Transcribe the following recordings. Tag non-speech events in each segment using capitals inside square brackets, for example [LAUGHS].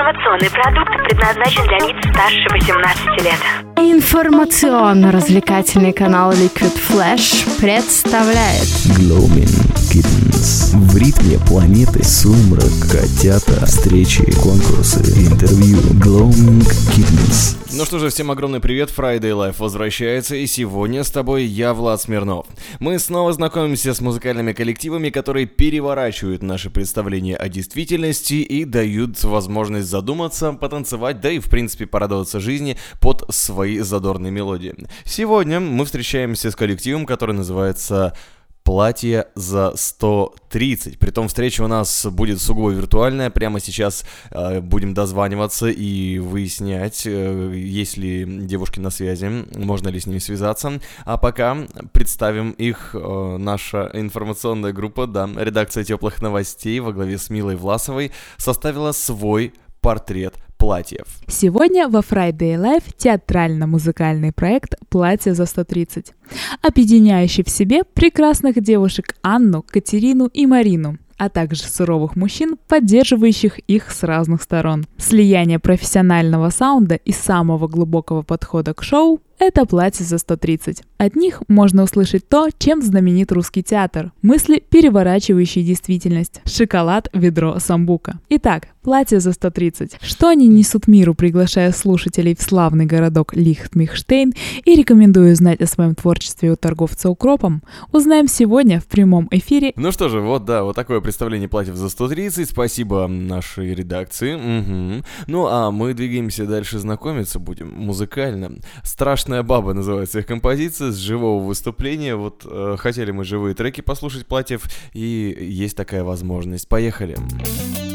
Информационный продукт предназначен для лиц старше 18 лет. Информационно-развлекательный канал Liquid Flash представляет Glowing Kittens. Ритме планеты сумрак, котята, встречи, конкурсы, интервью. Glowing Kittens. Ну что же, всем огромный привет, Friday Life возвращается, и сегодня с тобой я, Влад Смирнов. Мы снова знакомимся с музыкальными коллективами, которые переворачивают наши представления о действительности и дают возможность задуматься, потанцевать, да и в принципе порадоваться жизни под свои задорные мелодии. Сегодня мы встречаемся с коллективом, который называется платье за 130. Притом встреча у нас будет сугубо виртуальная. Прямо сейчас э, будем дозваниваться и выяснять, э, есть ли девушки на связи, можно ли с ними связаться. А пока представим их, э, наша информационная группа, да, редакция теплых новостей во главе с Милой Власовой составила свой портрет платьев. Сегодня во Friday Live театрально-музыкальный проект «Платье за 130», объединяющий в себе прекрасных девушек Анну, Катерину и Марину, а также суровых мужчин, поддерживающих их с разных сторон. Слияние профессионального саунда и самого глубокого подхода к шоу – это платье за 130. От них можно услышать то, чем знаменит русский театр. Мысли, переворачивающие действительность. Шоколад, ведро, самбука. Итак, платье за 130. Что они несут миру, приглашая слушателей в славный городок Лихтмихштейн и рекомендую узнать о своем творчестве у торговца укропом, узнаем сегодня в прямом эфире. Ну что же, вот да, вот такое представление платьев за 130. Спасибо нашей редакции. Угу. Ну а мы двигаемся дальше знакомиться будем музыкально. Страшная баба называется их композиция с живого выступления. Вот э, хотели мы живые треки послушать платьев, и есть такая возможность. Поехали. Страшная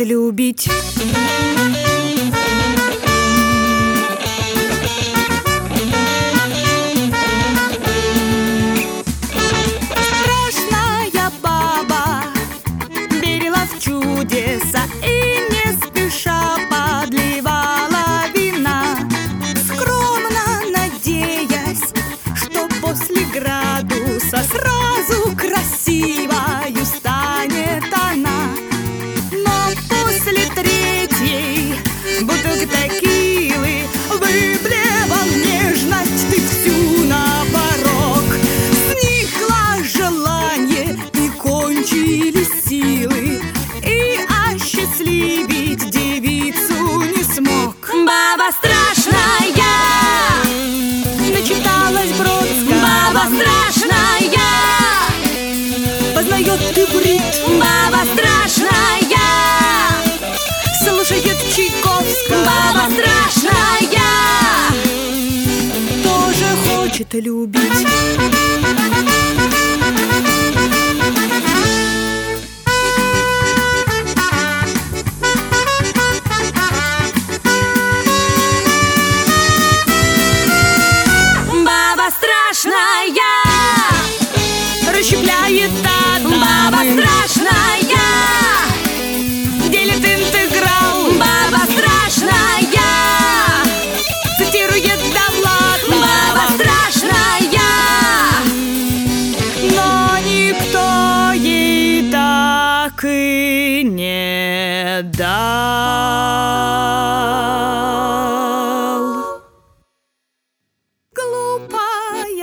любить хочет любить.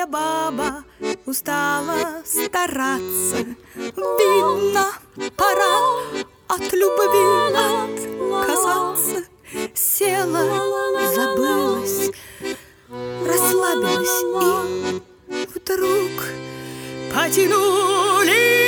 Баба устала стараться. Видно, пора от любви отказаться. Села, забылась, расслабилась и вдруг потянулись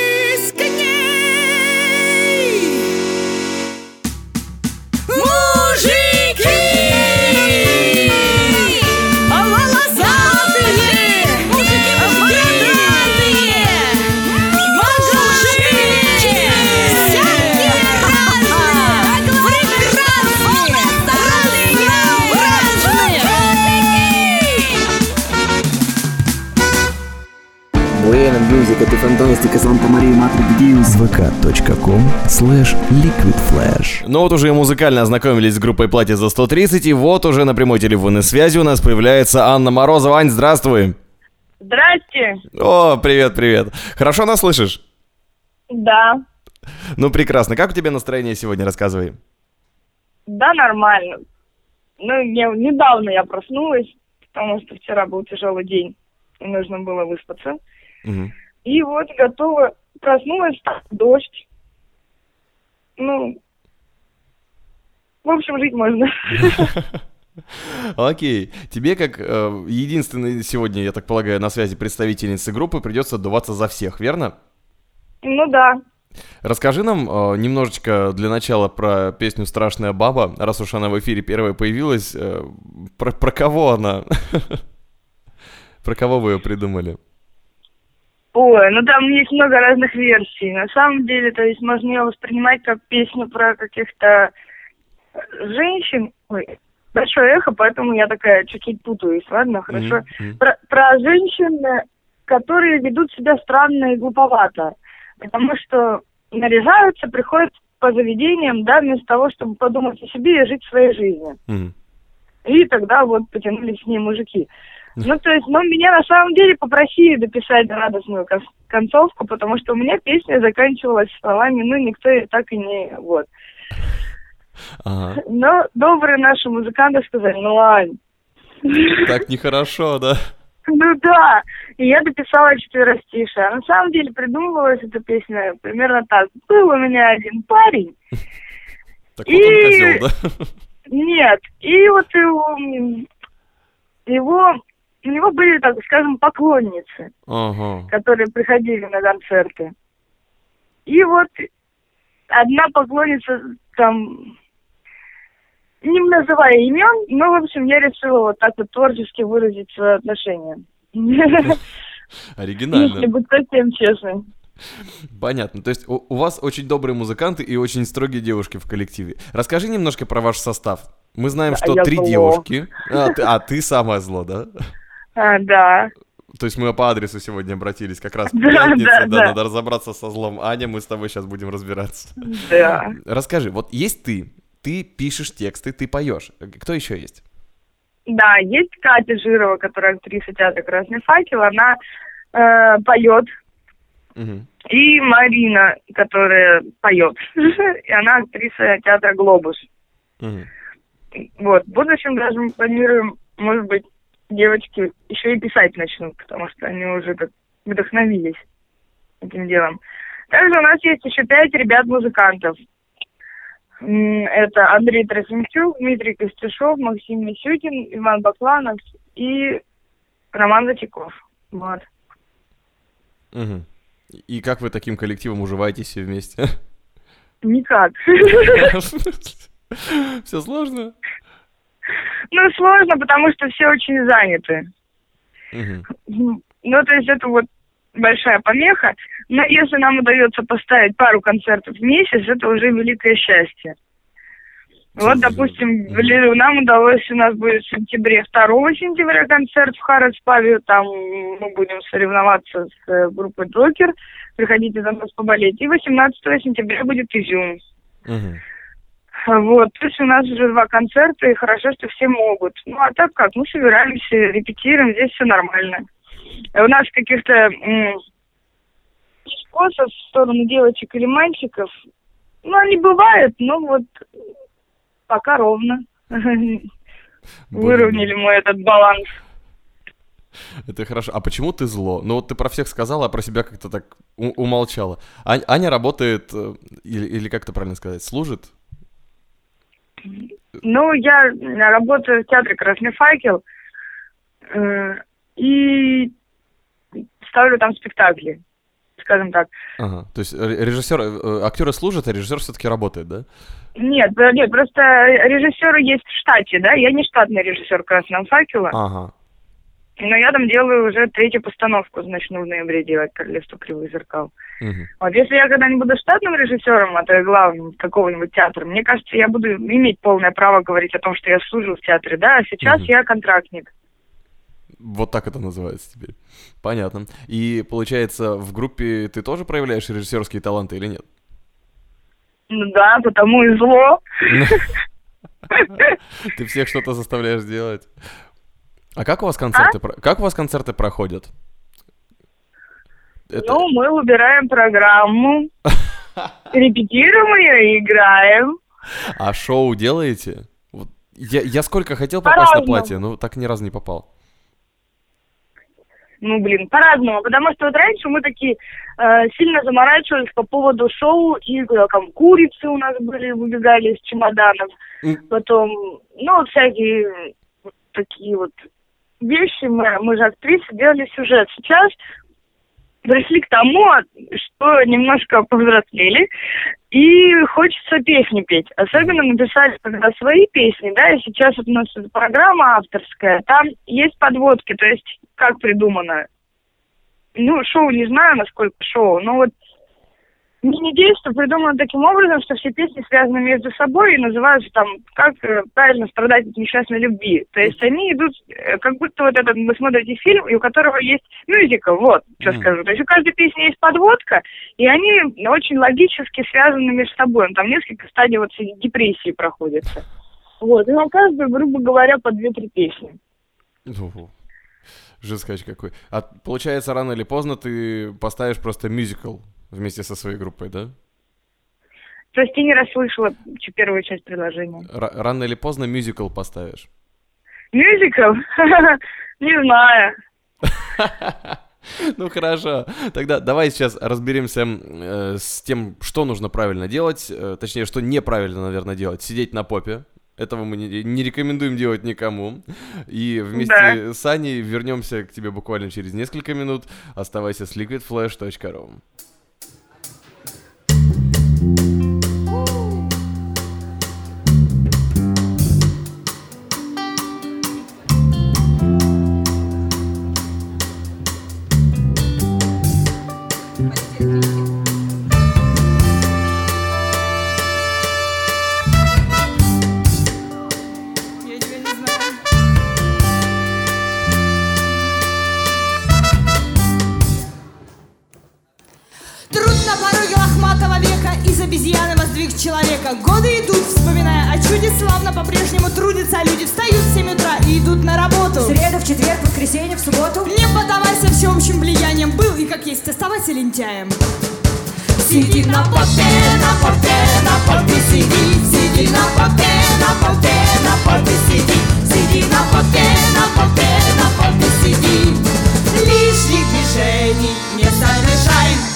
фантастика, Санта Мария Матрик Дьюз. vk.com slash liquid flash. Ну вот уже и музыкально ознакомились с группой «Платье за 130», и вот уже на прямой телефонной связи у нас появляется Анна Морозова. Ань, здравствуй! Здрасте. О, привет, привет. Хорошо нас слышишь? Да. Ну, прекрасно. Как у тебя настроение сегодня? Рассказывай. Да, нормально. Ну, не, недавно я проснулась, потому что вчера был тяжелый день, и нужно было выспаться. Мгм. И вот готова, проснулась, дождь. Ну, в общем, жить можно. [LAUGHS] Окей. Тебе, как э, единственной сегодня, я так полагаю, на связи представительницы группы, придется отдуваться за всех, верно? Ну да. Расскажи нам э, немножечко для начала про песню «Страшная баба», раз уж она в эфире первая появилась. э, про, про кого она? [LAUGHS] Про кого вы ее придумали? Ой, ну там есть много разных версий. На самом деле, то есть можно ее воспринимать как песню про каких-то женщин. Ой, большое эхо, поэтому я такая чуть-чуть путаюсь, ладно, хорошо. Мгм. Про, про женщин, э, которые ведут себя странно и глуповато. Потому что наряжаются, приходят по заведениям, да, вместо того, чтобы подумать о себе и жить своей жизнью. Мгм. И тогда вот потянулись с ней мужики. Ну, то есть, ну, меня на самом деле попросили дописать радостную кон- концовку, потому что у меня песня заканчивалась словами, ну, никто и так и не, вот. Ага. Но добрые наши музыканты сказали, ну, Ань, Так нехорошо, да? ну да. И я дописала четверостишее. А на самом деле придумывалась эта песня примерно так. Был у меня один парень, Так вот он И- козел, да? Нет. И вот его, его, у него были, так скажем, поклонницы. Ага. которые приходили на концерты. И вот одна поклонница там, не называя имен, но, в общем, я решила вот так вот творчески выразить свое отношение. [LAUGHS] Если Оригинально. быть совсем честной. Понятно. То есть у, у вас очень добрые музыканты и очень строгие девушки в коллективе. Расскажи немножко про ваш состав. Мы знаем, что три зло. девушки. А ты, а, ты самое зло, да? А, да. То есть мы по адресу сегодня обратились, как раз [LAUGHS] Да, да, да, да. надо разобраться со злом. Аня, мы с тобой сейчас будем разбираться. Да. Расскажи, вот есть ты, ты пишешь тексты, ты поешь. Кто еще есть? Да, есть Катя Жирова, которая актриса театра «Красный факел», она э, поет, Мгм. и Марина, которая поет, [LAUGHS] и она актриса театра «Глобус». Мгм. Вот, в будущем даже мы планируем, может быть, девочки еще и писать начнут, потому что они уже как вдохновились этим делом. Также у нас есть еще пять ребят-музыкантов. Это Андрей Трофимчук, Дмитрий Костюшов, Максим Мисютин, Иван Бакланов и Роман Зачеков. Вот. Мгм. И как вы таким коллективом уживаетесь все вместе? Никак. [LAUGHS] Все сложно? Ну, сложно, потому что все очень заняты. Ну, то есть это вот большая помеха. Но если нам удается поставить пару концертов в месяц, это уже великое счастье. Вот, допустим, нам удалось, у нас будет в сентябре, 2 сентября концерт в Харродспаве, там мы будем соревноваться с э, группой Джокер, приходите за нас поболеть. И 18 сентября будет Изюм. Мгм. Вот, то есть у нас уже два концерта, и хорошо, что все могут. Ну, а так как, мы собираемся, репетируем, здесь все нормально. А У нас каких-то м, скосов в сторону девочек или мальчиков, ну, они бывают, но вот пока ровно. [LAUGHS] Выровняли мы этот баланс. Это хорошо. А почему ты зло? Ну вот ты про всех сказала, а про себя как-то так умолчала. Ань- Аня работает, э, или, или как это правильно сказать, служит? Ну, я работаю в театре «Красный факел» э, и ставлю там спектакли, скажем так. Ага. То есть ре- режиссер, э, актеры служат, а режиссер все-таки работает, да? Нет, э, нет, просто режиссеры есть в штате, да, я не штатный режиссер «Красного факела», Ага. но я там делаю уже третью постановку, начну в ноябре делать «Королевство кривых зеркал». Мгм. Вот если я когда-нибудь буду штатным режиссером, а то и главным какого-нибудь театра, мне кажется, я буду иметь полное право говорить о том, что я служил в театре, да, а сейчас Мгм. я контрактник. Вот так это называется теперь. Понятно. И получается, в группе ты тоже проявляешь режиссерские таланты или нет? Ну да, потому и зло. [LAUGHS] Ты всех что-то заставляешь делать. А как у вас концерты, про- как у вас концерты проходят? Это- Ну, мы выбираем программу, [LAUGHS] репетируем ее и играем. А шоу делаете? Вот я, я сколько хотел попасть на платье, но так ни разу не попал. Ну, блин, по-разному. Потому что вот раньше мы такие э, сильно заморачивались по поводу шоу, и э, там курицы у нас были, выбегали из чемоданов. М. Потом, ну, вот всякие такие вот вещи. Мы, мы же актрисы, делали сюжет. Сейчас пришли к тому, что немножко повзрослели, и хочется песни петь. Особенно написали когда свои песни, да, и сейчас вот у нас программа авторская, там есть подводки, то есть как придумано. Ну, шоу не знаю, насколько шоу, но вот мини-действо придумано таким образом, что все песни связаны между собой и называются там «Как э, правильно страдать от несчастной любви». То есть они идут, э, как будто вот этот, вы смотрите фильм, и у которого есть мюзикл, вот, что Мгм. скажу. То есть у каждой песни есть подводка, и они очень логически связаны между собой. Ну, Там несколько стадий вот депрессии проходится. Вот, и на каждую, грубо говоря, по две-три песни. Ого. Жескач какой. А получается, рано или поздно ты поставишь просто мюзикл вместе со своей группой, да? Ты не расслышала первую часть предложения. Ра- рано или поздно мюзикл поставишь. Мюзикл? [LAUGHS] Не знаю. [LAUGHS] Ну хорошо. Тогда давай сейчас разберемся э, с тем, что нужно правильно делать, э, точнее, что неправильно, наверное, делать. Сидеть на попе. Этого мы не, не рекомендуем делать никому. И вместе с Аней вернемся к тебе буквально через несколько минут. Оставайся с liquidflash.ru. трудятся люди Встают в 7 утра и идут на работу. В среду, в четверг, в воскресенье, в субботу. Не поддавайся всеобщим влиянием. Был и как есть оставайся лентяем. Сиди на попе, на попе, на попе сиди. Сиди на попе, на попе, на попе сиди. Сиди на попе, на попе, на попе сиди. Лишних движений не совершай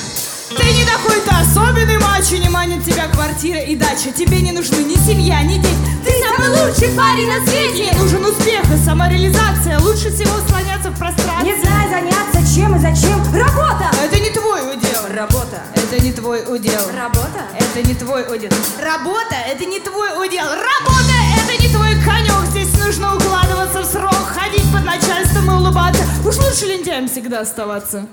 ты не такой, ты особенный мачо, не манит тебя квартира и дача. Тебе не нужны ни семья, ни дети. Ты самый лучший парень на свете. Тебе нужен успех и самореализация. Лучше всего слоняться в пространстве. Не знаю заняться чем и зачем. Работа! Это не твой удел. Работа. Это не твой удел. Работа. Это не твой удел. Работа — это не твой удел. Работа — это не твой конек. Здесь нужно укладываться в срок Ходить под начальством и улыбаться. Уж лучше лентяем всегда оставаться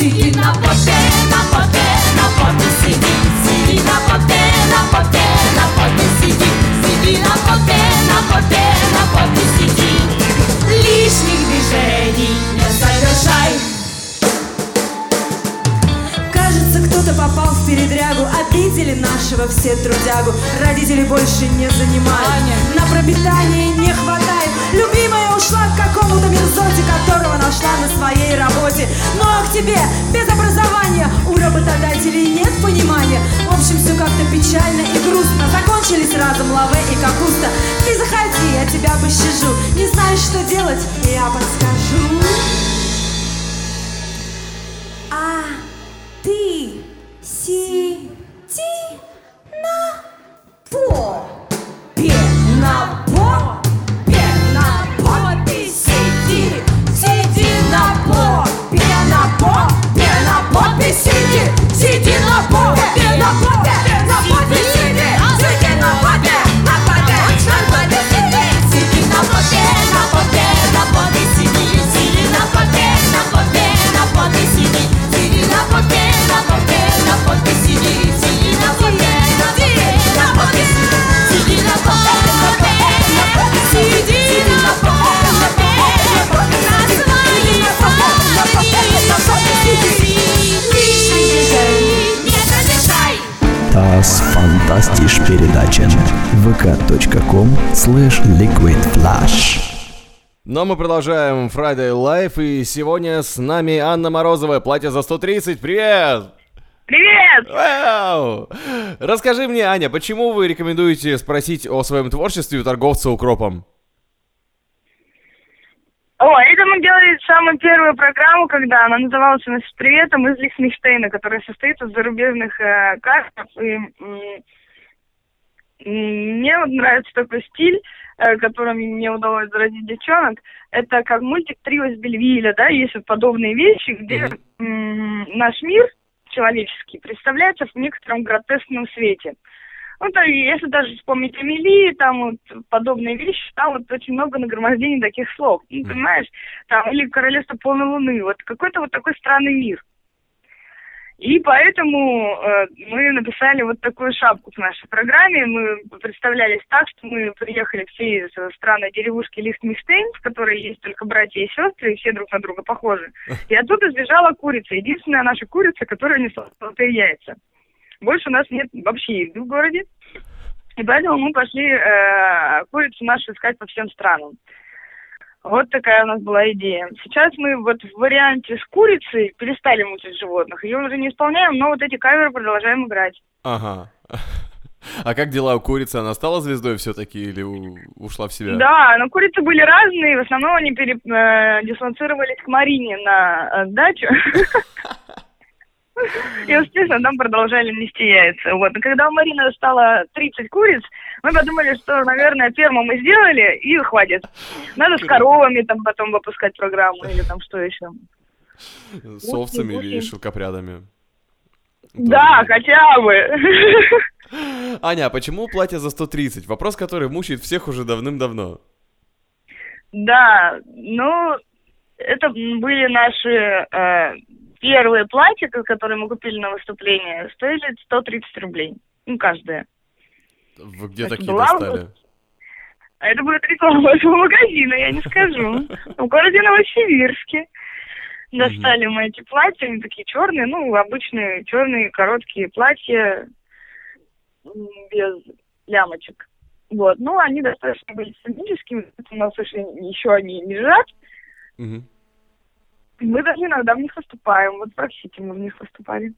Сиди на попе, на попе, на попе сиди. Сиди на попе, на попе, на попе сиди. Сиди на попе, на попе, на попе сиди. Лишних движений не совершай. Кажется, кто-то попал в передрягу. Обидели нашего все трудягу. Родители больше не занимают. На пропитание не хватает ушла к какому-то мерзоте Которого нашла на своей работе. Ну а к тебе без образования? У работодателей нет понимания. В общем, все как-то печально и грустно. Закончились разом лаве и капуста. Ты заходи, я тебя пощажу. Не знаешь, что делать, я подскажу. А ты Fantastisch передача vk.com slash liquidflash Но мы продолжаем Friday Life, и сегодня с нами Анна Морозова, платье за 130, привет! Привет! Вау! Расскажи мне, Аня, почему вы рекомендуете спросить о своем творчестве у торговца укропом? О, это мы делали самую первую программу, когда она называлась у нас с приветом из Лихтенштейна, которая состоит из зарубежных э, картов. И м, мне вот нравится такой стиль, э, которым мне удалось заразить девчонок. Это как мультик «Трио из Бельвиля», да, есть вот подобные вещи, где м, наш мир человеческий представляется в некотором гротескном свете. Ну, то если даже вспомнить Амелии, там вот подобные вещи, там вот очень много нагромождений таких слов. Ну, понимаешь? Там, или Королевство полной луны. Вот какой-то вот такой странный мир. И поэтому э, мы написали вот такую шапку к нашей программе. Мы представлялись так, что мы приехали все из странной деревушки Лихтенштейн, в которой есть только братья и сестры, и все друг на друга похожи. И оттуда сбежала курица. Единственная наша курица, которая несла золотые яйца. Больше у нас нет вообще еды в городе. И поэтому мы пошли э, курицу нашу искать по всем странам. Вот такая у нас была идея. Сейчас мы вот в варианте с курицей перестали мучить животных. Ее уже не исполняем, но вот эти каверы продолжаем играть. Ага. [LAUGHS] А как дела у курицы? Она стала звездой все-таки или у- ушла в себя? Да, но курицы были разные. В основном они пере, э, дислоцировались к Марине на э, дачу. [LAUGHS] И успешно там продолжали нести яйца. Вот. И когда у Марины стало 30 куриц, мы подумали, что, наверное, ферму мы сделали, и хватит. Надо с коровами там потом выпускать программу или там что еще. С овцами или шелкопрядами? Да, хотя бы. [LAUGHS] Аня, а почему платье за 130? Вопрос, который мучает всех уже давным-давно. Да, ну, это были наши э, первые платья, ко- которые мы купили на выступление, стоили 130 рублей. Ну, каждое. Вы где Это такие была достали? А это будет реклама вашего магазина, я не скажу. [LAUGHS] В городе Новосибирске. Достали мы эти платья, они такие черные, ну, обычные черные короткие платья без лямочек. Вот, ну, они достаточно были сценическими, у нас еще, они лежат, Мгм. мы даже иногда в них выступаем. Вот спросите, мы в них выступали.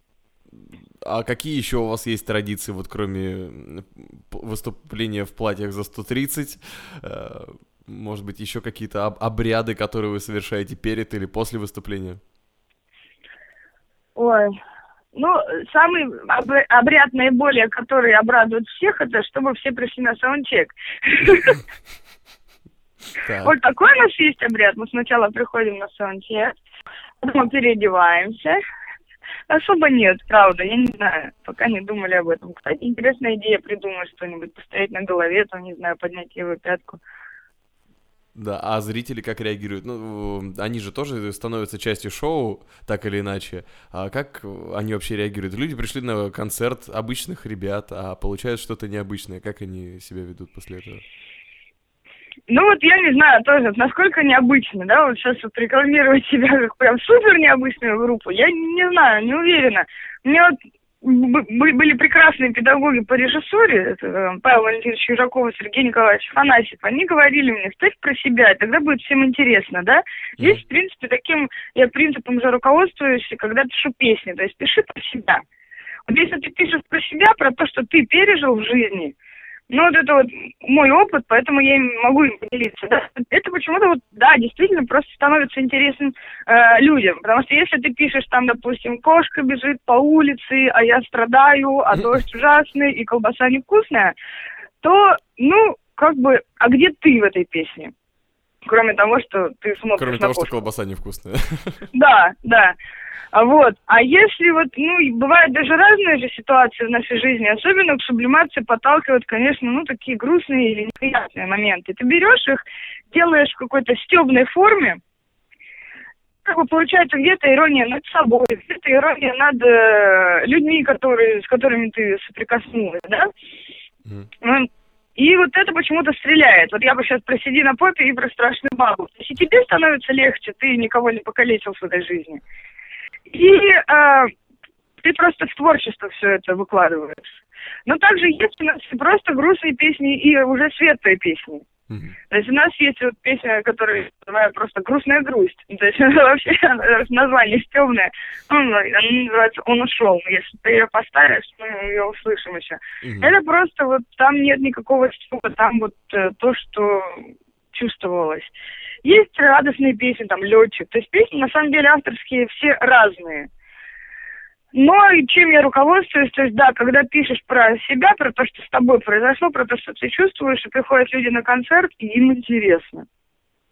А какие еще у вас есть традиции, вот кроме выступления в платьях за 130? Э, Может быть, еще какие-то об- обряды, которые вы совершаете перед или после выступления? Ой, ну, самый об- обряд наиболее, который обрадует всех, это чтобы все пришли на саундчек. Вот такой у нас есть обряд. Мы сначала приходим на саундчек, потом переодеваемся. Особо нет, правда, я не знаю, пока не думали об этом. Кстати, интересная идея придумать что-нибудь, постоять на голове, там, не знаю, поднять левую пятку. Да, а зрители как реагируют? Ну, они же тоже становятся частью шоу, так или иначе. А как они вообще реагируют? Люди пришли на концерт обычных ребят, а получают что-то необычное. Как они себя ведут после этого? Ну вот я не знаю тоже, насколько необычно, да, вот сейчас вот рекламировать себя как прям супер необычную группу, я не знаю, не уверена. Мне вот б- б- были прекрасные педагоги по режиссуре, это э, Павел Валентинович Южаков и Сергей Николаевич Фанасьев, они говорили мне, ставь про себя, и тогда будет всем интересно, да. Здесь, в принципе, таким я принципом же руководствуюсь, когда пишу песни, то есть пиши про себя. Вот если ты пишешь про себя, про то, что ты пережил в жизни, Ну, вот это вот мой опыт, поэтому я могу им поделиться. Да? Это почему-то вот, да, действительно просто становится интересным э, людям. Потому что если ты пишешь там, допустим, кошка бежит по улице, а я страдаю, а дождь ужасный и колбаса невкусная, то, ну, как бы, а где ты в этой песне? Кроме того, что ты смотришь Кроме на того, что кошку. колбаса невкусная. [LAUGHS] Да, да. А Вот. А если вот, ну, бывают даже разные же ситуации в нашей жизни, особенно к сублимации подталкивают, конечно, ну, такие грустные или неприятные моменты. Ты берешь их, делаешь в какой-то стебной форме, как бы получается где-то ирония над собой, где-то ирония над э, людьми, которые, с которыми ты соприкоснулась, да? Ну, И вот это почему-то стреляет. Вот я бы сейчас про «Сиди на попе» и про «Страшную бабу». То есть и тебе становится легче, ты никого не покалечил в этой жизни. И э, ты просто в творчество все это выкладываешь. Но также есть у нас просто грустные песни и уже светлые песни. То есть у нас есть вот песня, которая называется просто «Грустная грусть». То есть [LAUGHS] она вообще название стебное. Ну, она называется «Он ушел». Если ты ее поставишь, мы ее услышим еще. Мгм. Это просто вот там нет никакого стёба, там вот э, то, что чувствовалось. Есть радостные песни, там летчик. То есть песни на самом деле авторские все разные. Но и чем я руководствуюсь, то есть да, когда пишешь про себя, про то, что с тобой произошло, про то, что ты чувствуешь, и приходят люди на концерт, и им интересно.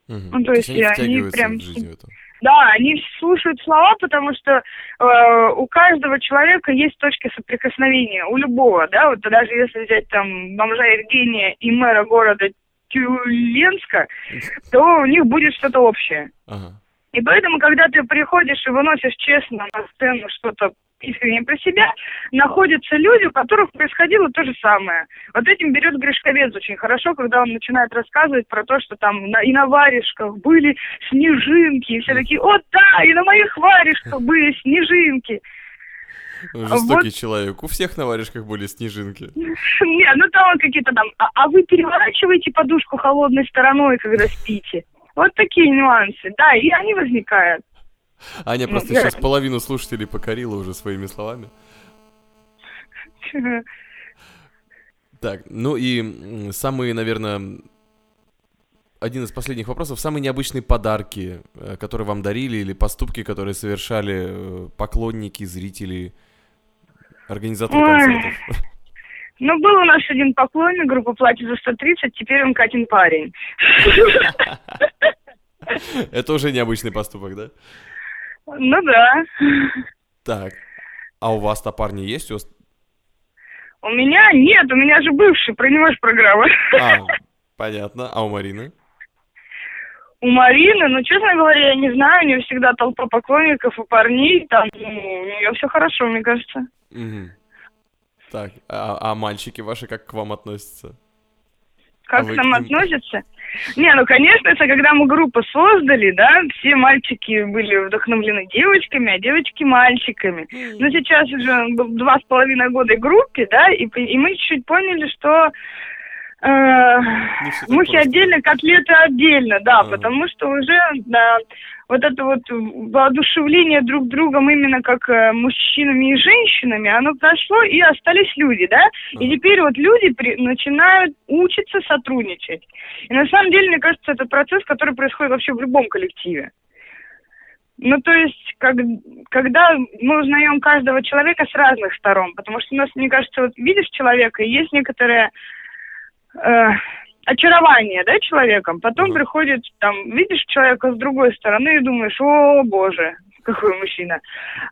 Мгм. ну, то есть они и они втягиваются прям в жизнь в эту. Да, они слушают слова, потому что э, у каждого человека есть точки соприкосновения, у любого, да, вот даже если взять там бомжа Евгения и мэра города Тюленска, то у них будет что-то общее. Ага. И поэтому, когда ты приходишь и выносишь честно на сцену что-то искренне про себя, находятся люди, у которых происходило то же самое. Вот этим берет Гришковец очень хорошо, когда он начинает рассказывать про то, что там на- и на варежках были снежинки, и все такие, о да, и на моих варежках были снежинки. Жестокий человек. У всех на варежках были снежинки. [LAUGHS] Нет, ну там какие-то там, а, а вы переворачиваете подушку холодной стороной, когда спите. Вот такие нюансы, да, и они возникают. Аня Ну, просто сейчас половину слушателей покорила уже своими словами. Так, ну и самые, наверное, один из последних вопросов. Самые необычные подарки, э, которые вам дарили, или поступки, которые совершали э, поклонники, зрители, организаторы концертов. [LAUGHS] Ну, был у нас один поклонник группы «Платье за 130», теперь он Катин парень. [LAUGHS] Это уже необычный поступок, да? Ну да. Так. А у вас-то парни есть? У вас- У меня нет, у меня же бывший, про него же программа. А, понятно. А у Марины? У Марины, ну, честно говоря, я не знаю, у нее всегда толпа поклонников и парней, там, ну, у нее все хорошо, мне кажется. Мгм. Так, а, а мальчики ваши как к вам относятся? Как А вы к ним- относятся? Не, ну, конечно, это когда мы группу создали, да, все мальчики были вдохновлены девочками, а девочки мальчиками. Но сейчас уже два с половиной года группе, да, и, и мы чуть-чуть поняли, что э, мухи просто. отдельно, котлеты отдельно, да, Ага. потому что уже, да, вот это вот воодушевление друг другом именно как э, мужчинами и женщинами, оно прошло, и остались люди, да, и теперь вот люди при- начинают учиться сотрудничать. И на самом деле, мне кажется, это процесс, который происходит вообще в любом коллективе. Ну, то есть, как, когда мы узнаем каждого человека с разных сторон, потому что у нас, мне кажется, вот видишь человека, и есть некоторое э, очарование, да, человеком, потом Ага. приходит, там, видишь человека с другой стороны и думаешь, о, боже, какой мужчина.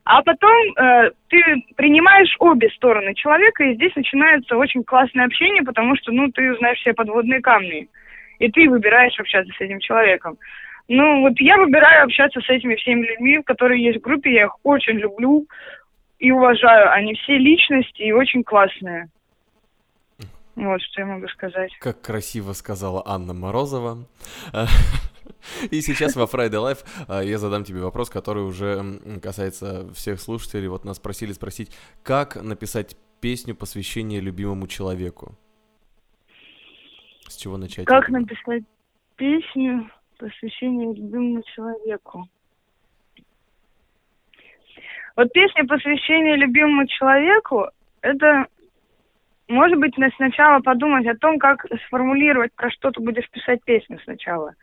А потом э, ты принимаешь обе стороны человека, и здесь начинается очень классное общение, потому что, ну, ты знаешь все подводные камни, и ты выбираешь общаться с этим человеком. Ну, вот я выбираю общаться с этими всеми людьми, которые есть в группе, я их очень люблю и уважаю. Они все личности и очень классные. Вот что я могу сказать. Как красиво сказала Анна Морозова. [LAUGHS] И сейчас во Friday Life а, я задам тебе вопрос, который уже касается всех слушателей. Вот нас просили спросить, как написать песню посвящения любимому человеку? С чего начать? Как написать песню посвящение любимому человеку? Вот песня посвящения любимому человеку, это Может быть, на- сначала подумать о том, как сформулировать, про что ты будешь писать песню сначала.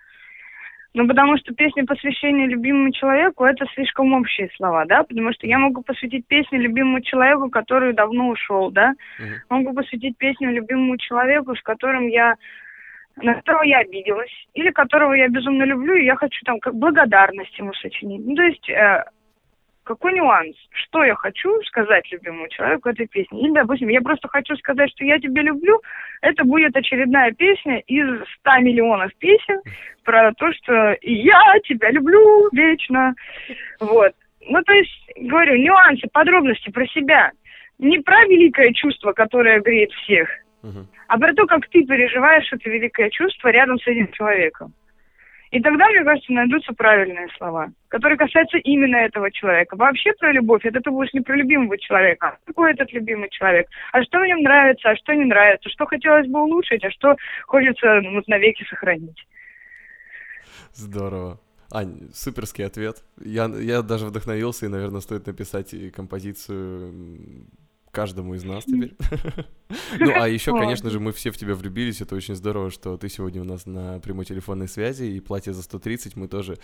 Ну, потому что песня посвящения любимому человеку – это слишком общие слова, да? Потому что я могу посвятить песню любимому человеку, который давно ушел, да? Мгм. Могу посвятить песню любимому человеку, с которым я на которого я обиделась, или которого я безумно люблю, и я хочу там как благодарность ему сочинить. Ну, то есть, э, какой нюанс? Что я хочу сказать любимому человеку этой песни? Или, допустим, я просто хочу сказать, что я тебя люблю, это будет очередная песня из 100 миллионов песен про то, что я тебя люблю вечно. Вот. Ну, то есть, говорю, нюансы, подробности про себя. Не про великое чувство, которое греет всех, Мгм. а про то, как ты переживаешь это великое чувство рядом с этим человеком. И тогда, мне кажется, найдутся правильные слова, которые касаются именно этого человека. Вообще про любовь, это ты будешь не про любимого человека, а какой этот любимый человек, а что в нем нравится, а что не нравится, что хотелось бы улучшить, а что хочется ну, навеки сохранить. Здорово. Ань, суперский ответ. Я, я даже вдохновился, и, наверное, стоит написать композицию каждому из нас теперь. [LAUGHS] Ну, а еще, конечно же, мы все в тебя влюбились. Это очень здорово, что ты сегодня у нас на прямой телефонной связи, и платье за 130 мы тоже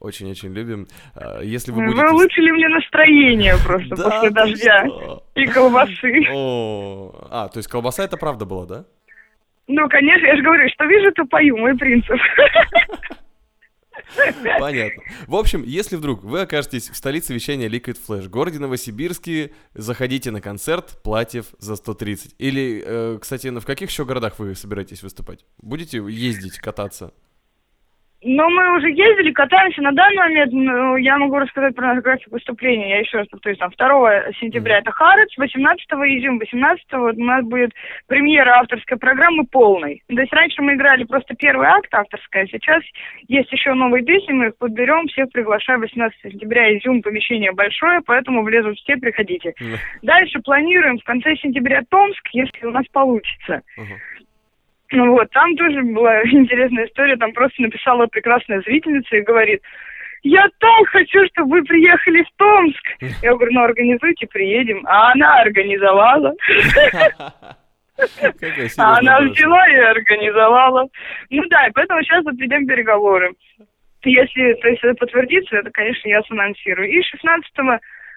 очень-очень любим. А, Если вы Вы будете... улучшили мне настроение просто после дождя и колбасы. [LAUGHS] А, то есть колбаса это правда была, да? Ну, конечно, я же говорю, что вижу, то пою, мой принцип. [LAUGHS] [LAUGHS] Понятно. В общем, если вдруг вы окажетесь в столице вещания Liquid Flash, городе Новосибирске, заходите на концерт «Платьев за 130». Или, э, кстати, в каких еще городах вы собираетесь выступать? Будете ездить, кататься? Но мы уже ездили, катаемся. На данный момент ну, я могу рассказать про наш график выступления. Я еще раз повторюсь, там 2 сентября это Харец, 18 изюм, 18 вот у нас будет премьера авторской программы полной. То есть раньше мы играли просто первый акт авторская, сейчас есть еще новые песни, мы их подберем, всех приглашаю 18 сентября изюм, помещение большое, поэтому влезут все, приходите. Дальше планируем в конце сентября Томск, если у нас получится. Ну вот, там тоже была [LAUGHS] интересная история, там просто написала прекрасная зрительница и говорит, я так хочу, чтобы вы приехали в Томск. Я говорю, ну организуйте, приедем. А она организовала. [LAUGHS] А она взяла и организовала. Ну да, и поэтому сейчас вот ведем переговоры. Если то есть, это подтвердится, это, конечно, я санонсирую. И 16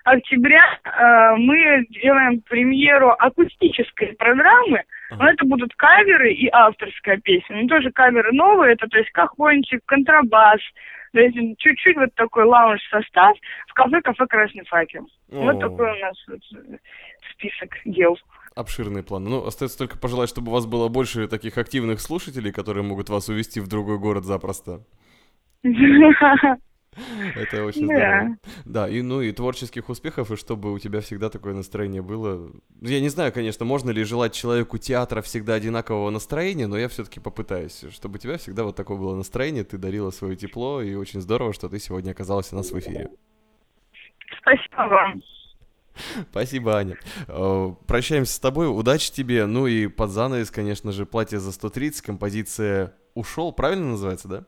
октября э, мы делаем премьеру акустической программы. Но это будут каверы и авторская песня. Ну, тоже каверы новые, это, то есть, кахончик, контрабас, то есть, чуть-чуть вот такой лаунж-состав в кафе «Кафе Красный факел». Вот такой у нас вот, э, список дел. Обширные планы. Ну, остается только пожелать, чтобы у вас было больше таких активных слушателей, которые могут вас увезти в другой город запросто. [LAUGHS] Это очень Да. здорово. Да, и ну и творческих успехов, и чтобы у тебя всегда такое настроение было. Я не знаю, конечно, можно ли желать человеку театра всегда одинакового настроения, но я все-таки попытаюсь, чтобы у тебя всегда вот такое было настроение, ты дарила свое тепло, и очень здорово, что ты сегодня оказалась у нас в эфире. Спасибо вам. Спасибо, Аня. Э, Прощаемся с тобой, удачи тебе. Ну и под занавес, конечно же, платье за 130, композиция «Ушел», правильно называется, да?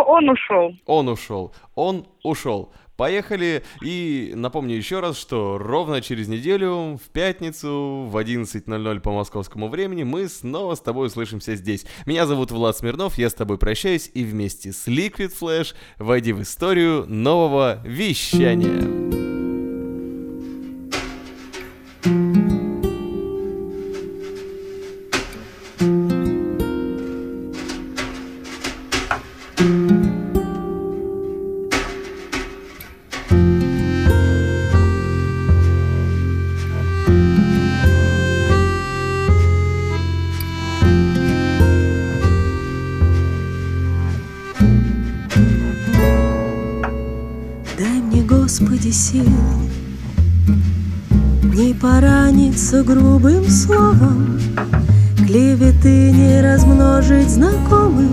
Он ушел. Он ушел. Он ушел. Поехали. И напомню еще раз, что ровно через неделю, в пятницу, в 11.00 по московскому времени, мы снова с тобой услышимся здесь. Меня зовут Влад Смирнов, я с тобой прощаюсь, и вместе с Liquid Flash войди в историю нового вещания. Господи, сил Не пораниться грубым словом Клеветы не размножить знакомым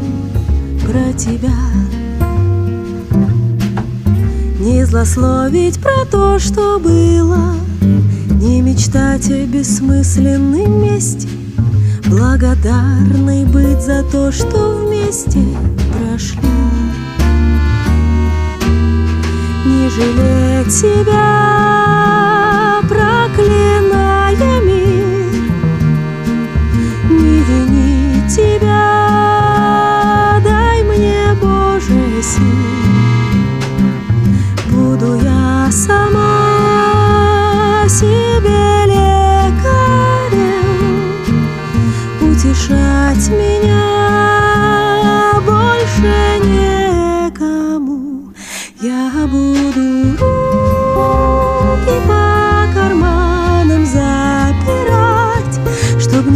Про тебя. Не злословить про то, что было Не мечтать о бессмысленной мести Благодарной быть за то, что вместе прошли жалеть тебя, проклиная мир, не вини тебя, дай мне, Боже, сил, буду я сама себе лекарем, утешать меня.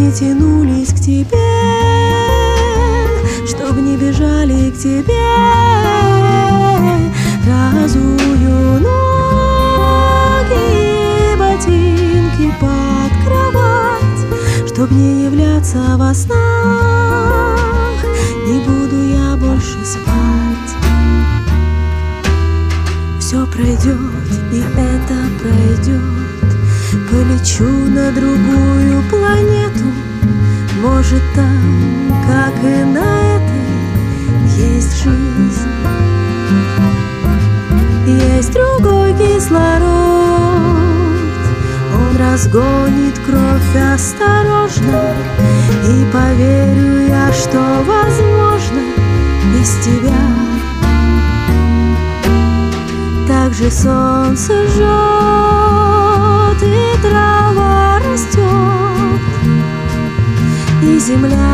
Не тянулись к тебе Чтоб не бежали к тебе. Разую ноги ботинки под кровать Чтоб не являться во снах. Не буду я больше спать. Все пройдет, и это пройдет Полечу на другую планету Может там, как и на этой, есть жизнь. Есть другой кислород. Он разгонит кровь осторожно. И поверю я, что возможно без тебя. Так же солнце жжет земля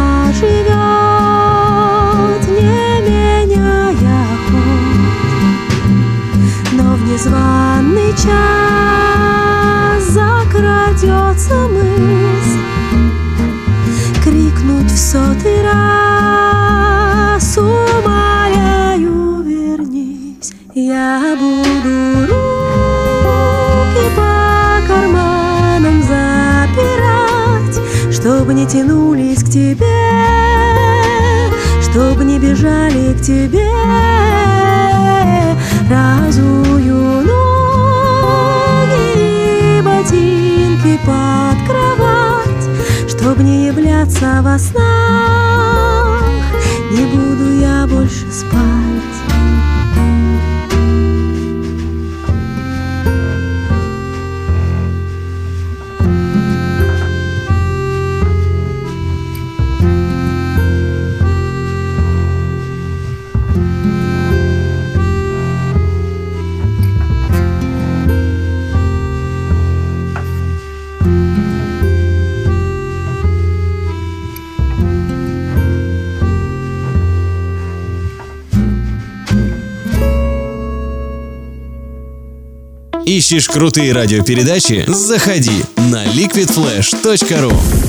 тебе Разую ноги и ботинки под кровать Чтоб не являться во снах. Не буду я больше спать Ищешь крутые радиопередачи? Заходи на liquidflash.ru